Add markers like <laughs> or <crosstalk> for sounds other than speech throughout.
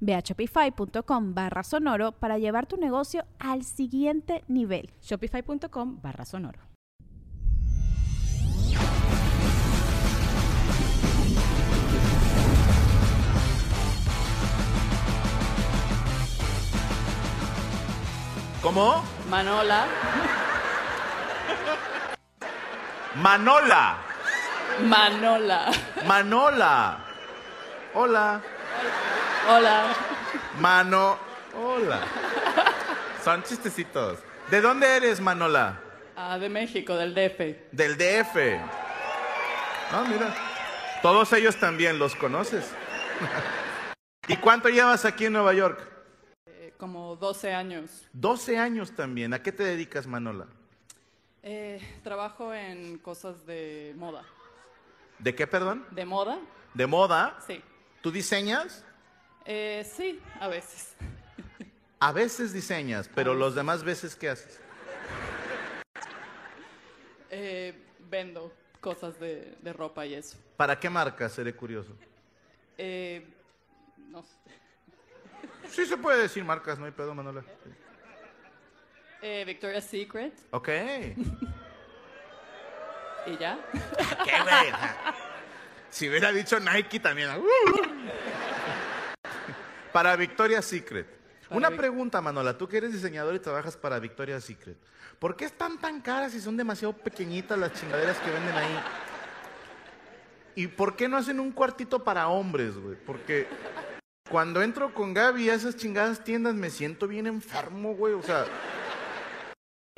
Ve a shopify.com barra sonoro para llevar tu negocio al siguiente nivel. Shopify.com barra sonoro. ¿Cómo? Manola. Manola. Manola. Manola. Hola. Hola. Mano. Hola. <laughs> Son chistecitos. ¿De dónde eres, Manola? Ah, de México, del DF. Del DF. Ah, mira. Todos ellos también los conoces. <laughs> ¿Y cuánto llevas aquí en Nueva York? Eh, como 12 años. 12 años también. ¿A qué te dedicas, Manola? Eh, trabajo en cosas de moda. ¿De qué, perdón? ¿De moda? ¿De moda? Sí. ¿Tú diseñas? Eh, sí, a veces. A veces diseñas, pero los demás veces, ¿qué haces? Eh, vendo cosas de, de ropa y eso. ¿Para qué marca? Seré curioso. Eh, no sé. Sí se puede decir marcas, no hay pedo, Manola. Eh, Victoria's Secret Ok. y ya. ¿Qué, güey? Si hubiera dicho Nike también. Para Victoria's Secret. Para Una Vic- pregunta, Manola. Tú que eres diseñador y trabajas para Victoria's Secret. ¿Por qué están tan caras y son demasiado pequeñitas las chingaderas que venden ahí? ¿Y por qué no hacen un cuartito para hombres, güey? Porque cuando entro con Gaby a esas chingadas tiendas me siento bien enfermo, güey. O sea,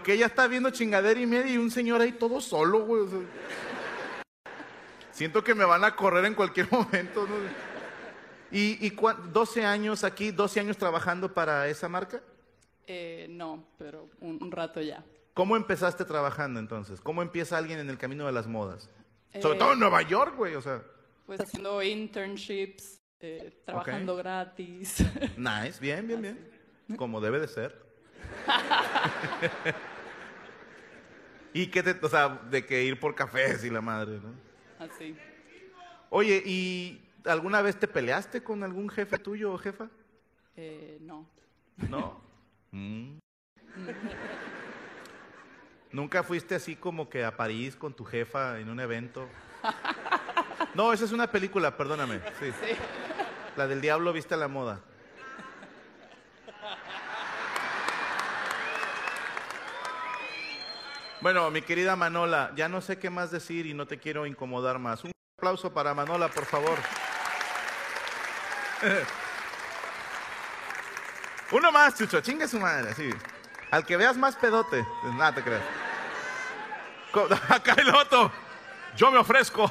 que ella está viendo chingadera y media y un señor ahí todo solo, güey. o sea. Siento que me van a correr en cualquier <laughs> momento. ¿no? ¿Y, y cuán- 12 años aquí, 12 años trabajando para esa marca? Eh, no, pero un, un rato ya. ¿Cómo empezaste trabajando entonces? ¿Cómo empieza alguien en el camino de las modas? Sobre Eh, todo en Nueva York, güey, o sea. Pues haciendo internships, eh, trabajando gratis. <laughs> Nice, bien, bien, bien. Como debe de ser. <laughs> y que te, o sea, de que ir por cafés y la madre, ¿no? Así. Oye, ¿y alguna vez te peleaste con algún jefe tuyo o jefa? Eh, no. No. <laughs> Mm. ¿Nunca fuiste así como que a París con tu jefa en un evento? <laughs> No, esa es una película, perdóname. Sí. Sí. La del diablo viste a la moda. Bueno, mi querida Manola, ya no sé qué más decir y no te quiero incomodar más. Un aplauso para Manola, por favor. <laughs> Uno más, Chucho, chingue su madre, sí. Al que veas más pedote, pues nada te creas. Acá <laughs> el otro, yo me ofrezco.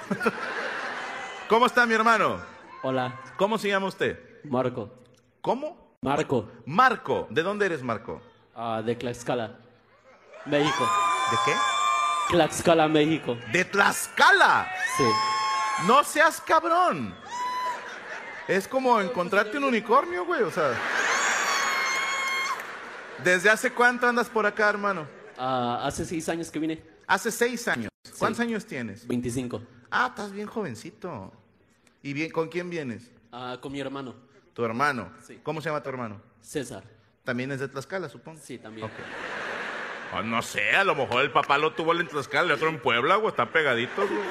<laughs> ¿Cómo está mi hermano? Hola, ¿Cómo se llama usted? Marco. ¿Cómo? Marco, Marco. ¿De dónde eres, Marco? ah, de Tlaxcala, México. ¿De qué? Tlaxcala, México. De Tlaxcala. Sí. No seas cabrón. Es como encontrarte un unicornio, güey. O sea. ¿Desde hace cuánto andas por acá, hermano? Ah, hace seis años que vine. Hace seis años. ¿Cuántos Sí. años tienes? 25. Ah, estás bien jovencito. ¿Y bien, con quién vienes? Ah, con mi hermano, Tu hermano. Sí. ¿Cómo se llama tu hermano? César. También es de Tlaxcala, supongo. Sí, también. Ah, no sé, a lo mejor el papá lo tuvo en Tlaxcala, el otro en Puebla, güey, están pegaditos, güey.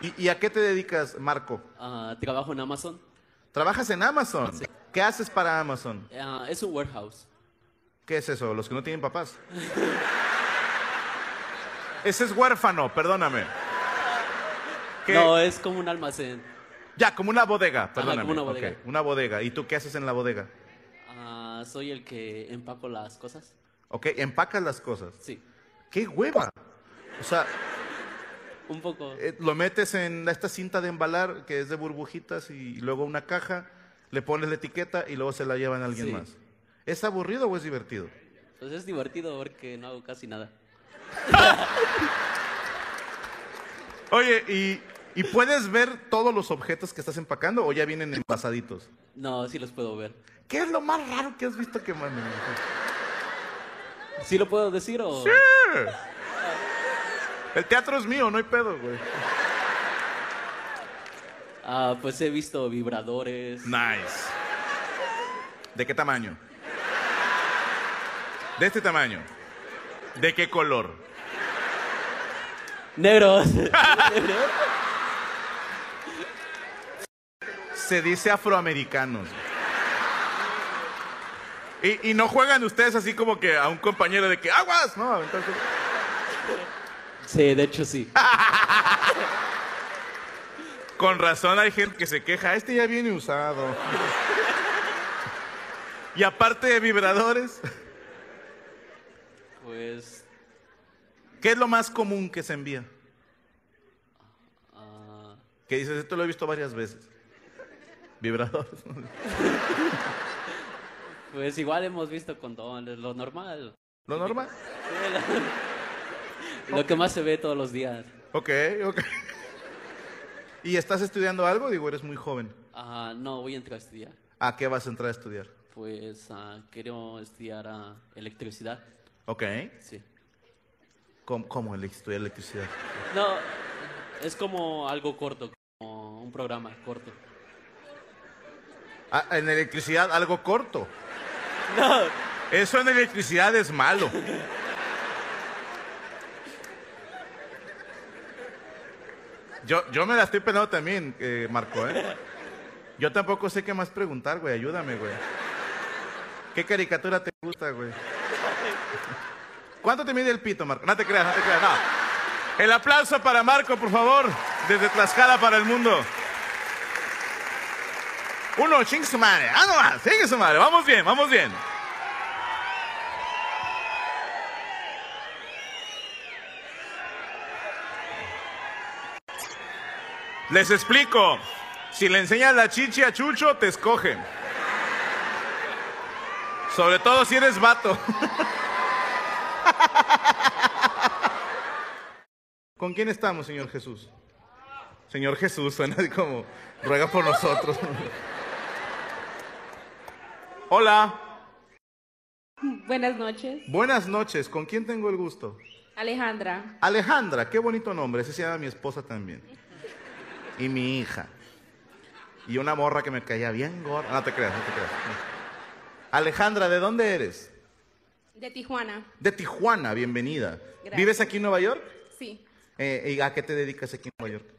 <laughs> ¿Y, y a qué te dedicas, Marco? Ah, trabajo en Amazon. ¿Trabajas en Amazon? Sí. ¿Qué haces para Amazon? Ah, es un warehouse. ¿Qué es eso? ¿Los que no tienen papás? ese es huérfano, perdóname. ¿Qué? No, es como un almacén. Ya, como una bodega, perdóname. como una bodega. Ok, una bodega. ¿Y tú qué haces en la bodega? Ah, soy el que empaco las cosas. Ok, empacas las cosas. Sí, ¡Qué hueva! O sea, un poco. eh, lo metes en esta cinta de embalar que es de burbujitas y luego una caja, le pones la etiqueta y luego se la llevan a alguien Sí. más. ¿Es aburrido o es divertido? Pues es divertido porque no hago casi nada. <laughs> Oye, ¿y, y puedes ver todos los objetos que estás empacando o ya vienen envasaditos? No, sí los puedo ver. ¿Qué es lo más raro que has visto que manden? ¿Sí lo puedo decir o...? El teatro es mío, no hay pedo, güey. Ah, pues he visto vibradores. Nice. ¿De qué tamaño? De este tamaño. ¿De qué color? Negros. Se dice afroamericanos. Y, y no juegan ustedes así como que a un compañero de que aguas, ¿no? Entonces, sí, de hecho sí. <laughs> con razón hay gente que se queja, este ya viene usado. <laughs> Y aparte de vibradores, <laughs> Pues... ¿qué es lo más común que se envía? ah, Que dices, esto lo he visto varias veces. Vibradores. pues igual hemos visto condones, lo normal. Lo normal. Lo que más se ve todos los días. Ok, ok. <laughs> ¿Y estás estudiando algo? Digo, eres muy joven. Ah, no, voy a entrar a estudiar. ¿A qué vas a entrar a estudiar? Pues ah, quiero estudiar ah, electricidad. Ok. Sí. ¿Cómo, cómo ele- estudiar electricidad? No, es como algo corto, como un programa corto. Ah, en electricidad algo corto. <laughs> No, Eso en electricidad es malo. <laughs> Yo, yo me la estoy pensando también, eh, Marco, ¿eh? Yo tampoco sé qué más preguntar, güey. Ayúdame, güey. ¿Qué caricatura te gusta, güey? ¿Cuánto te mide el pito, Marco? No te creas, no te creas. El aplauso para Marco, por favor. Desde Tlaxcala para el mundo. Uno, ching su. Ah, no más, sigue su madre. Vamos bien, vamos bien. Les explico. Si le enseñas la chichi a Chucho, te escoge. Sobre todo si eres vato. <laughs> ¿Con quién estamos, Señor Jesús? Señor Jesús, suena como, ruega por nosotros. Hola, Buenas noches, buenas noches, ¿con quién tengo el gusto? Alejandra. Alejandra, qué bonito nombre, ese se llama mi esposa también. Y mi hija. Y una morra que me caía bien gorda. No te creas, no te creas. Alejandra, ¿de dónde eres? De Tijuana, De Tijuana, bienvenida. Gracias. ¿Vives aquí en Nueva York? sí. Eh, ¿Y a qué te dedicas aquí en Nueva York?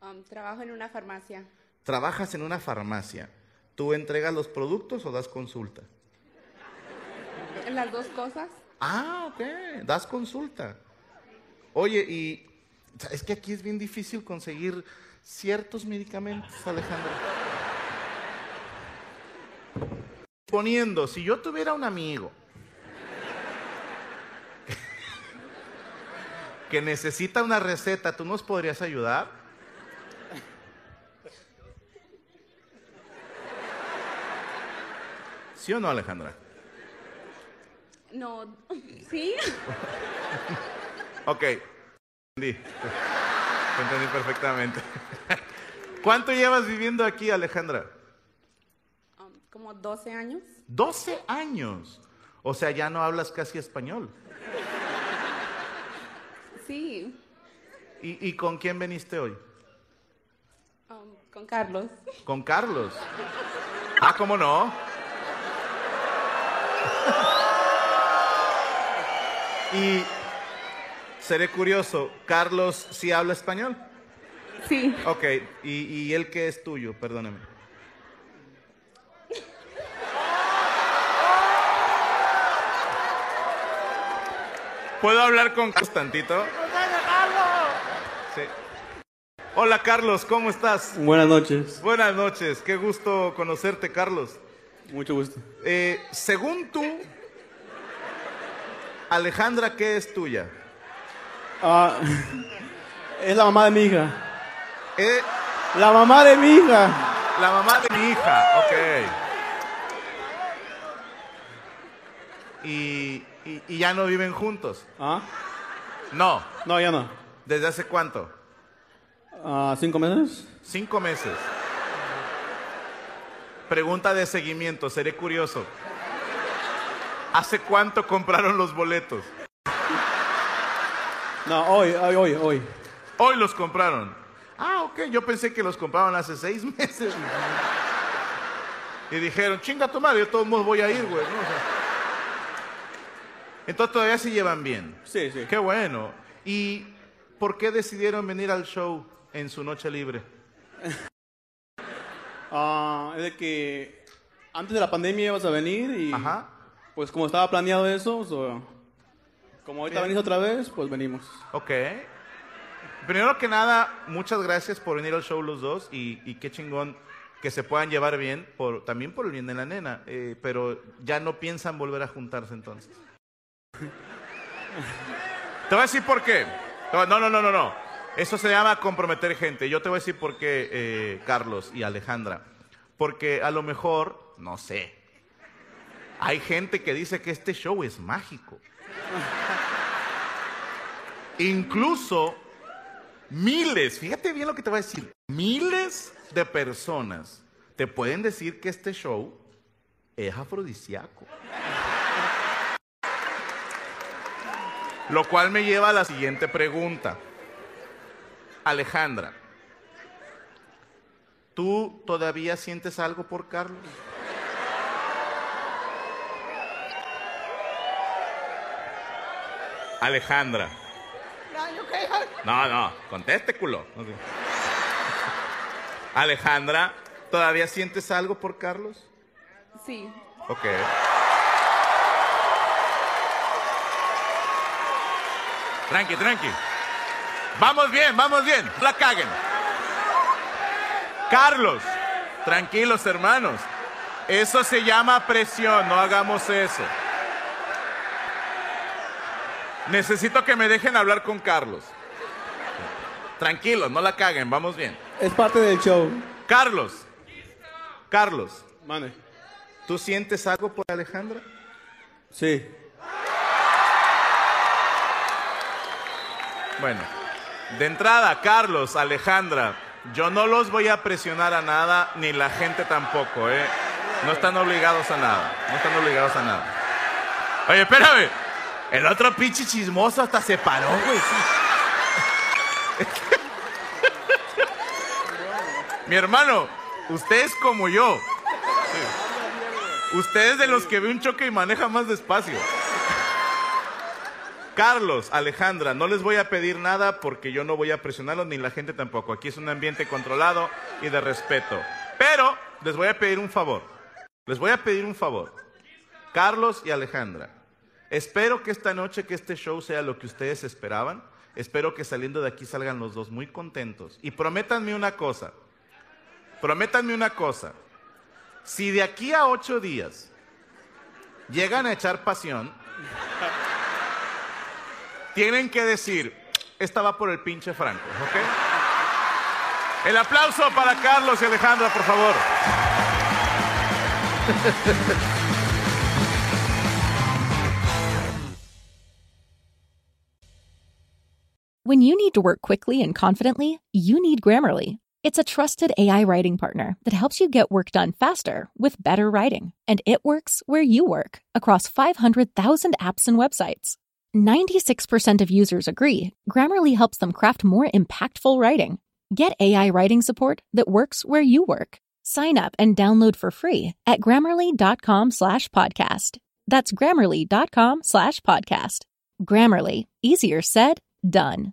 Um, trabajo en una farmacia. Trabajas en una farmacia. ¿Tú entregas los productos o das consulta? Las dos cosas. Ah, ok, das consulta. Oye, y o sea, es que aquí es bien difícil conseguir ciertos medicamentos, Alejandra. Poniendo, si yo tuviera un amigo <laughs> que necesita una receta, ¿tú nos podrías ayudar? ¿Sí o no, Alejandra? No, <laughs> sí. Ok, entendí. Te entendí perfectamente. <laughs> ¿Cuánto llevas viviendo aquí, Alejandra? Um, como 12 años. 12 años. O sea, ya no hablas casi español. Sí. ¿Y, y con quién veniste hoy? Um, con Carlos. Con Carlos. Ah, ¿cómo no? <laughs> Y seré curioso, ¿Carlos sí habla español? Sí. Ok, ¿y, y él qué es tuyo? Perdóname. ¿Puedo hablar con Carlos tantito? Sí. Hola Carlos, ¿cómo estás? Buenas noches. Buenas noches, qué gusto conocerte Carlos. Mucho gusto. Eh, según tú, Alejandra, ¿qué es tuya? Ah, es la mamá de mi hija. Eh, La mamá de mi hija. la mamá de mi hija, ok. Y, y- y ya no viven juntos. ¿Ah? No, No, ya no. ¿desde hace cuánto? Ah, ¿Cinco meses? Cinco meses. Pregunta de seguimiento, seré curioso. ¿Hace cuánto compraron los boletos? No, hoy, hoy, hoy, hoy. Hoy los compraron. Ah, ok, yo pensé que los compraron hace seis <laughs> meses. Y dijeron, chinga tu madre, yo todos modos voy a ir, güey. ¿no? O sea, entonces todavía se llevan bien. Sí, sí. Qué bueno. ¿Y por qué decidieron venir al show en su noche libre? <laughs> Ah, es de que antes de la pandemia ibas a venir y Ajá. pues como estaba planeado eso, so, como ahorita venís otra vez, pues venimos. Ok. Primero que nada, muchas gracias por venir al show los dos y, y qué chingón que se puedan llevar bien, por, también por el bien de la nena, eh, pero ya no piensan volver a juntarse entonces. Te voy a decir por qué. No, no, no, no, no. Eso se llama comprometer gente. Yo te voy a decir por qué, eh, Carlos y Alejandra. Porque a lo mejor, no sé, hay gente que dice que este show es mágico. Incluso miles, fíjate bien lo que te voy a decir, miles de personas te pueden decir que este show es afrodisíaco. Lo cual me lleva a la siguiente pregunta. Alejandra, ¿tú todavía sientes algo por Carlos? Alejandra. No, no, conteste, culo. Alejandra, ¿todavía sientes algo por Carlos? Sí. Ok. Tranqui, tranqui. Vamos bien, vamos bien. No la caguen. Carlos, tranquilos hermanos. Eso se llama presión, no hagamos eso. Necesito que me dejen hablar con Carlos. Tranquilos, no la caguen, vamos bien. Es parte del show. Carlos, Carlos, Mane. ¿tú sientes algo por Alejandra? Sí. Bueno, de entrada, Carlos, Alejandra, yo no los voy a presionar a nada, ni la gente tampoco, ¿eh? No están obligados a nada, no están obligados a nada. Oye, espérame, el otro pinche chismoso hasta se paró, güey. Mi hermano, usted es como yo. Usted es de los que ve un choque y maneja más despacio. Carlos, Alejandra, no les voy a pedir nada porque yo no voy a presionarlos ni la gente tampoco. Aquí es un ambiente controlado y de respeto. Pero les voy a pedir un favor. Les voy a pedir un favor. Carlos y Alejandra, espero que esta noche, que este show sea lo que ustedes esperaban. Espero que saliendo de aquí salgan los dos muy contentos. Y prométanme una cosa. Prométanme una cosa. Si de aquí a ocho días llegan a echar pasión, tienen que decir, esta va por el pinche Franco, ¿ok? El aplauso para Carlos y Alejandra, por favor. <laughs> When you need to work quickly and confidently, you need Grammarly. It's a trusted AI writing partner that helps you get work done faster with better writing. And it works where you work across 500,000 apps and websites. 96% of users agree Grammarly helps them craft more impactful writing. Get AI writing support that works where you work. Sign up and download for free at grammarly.com slash podcast. That's grammarly.com slash podcast. Grammarly, easier said, done.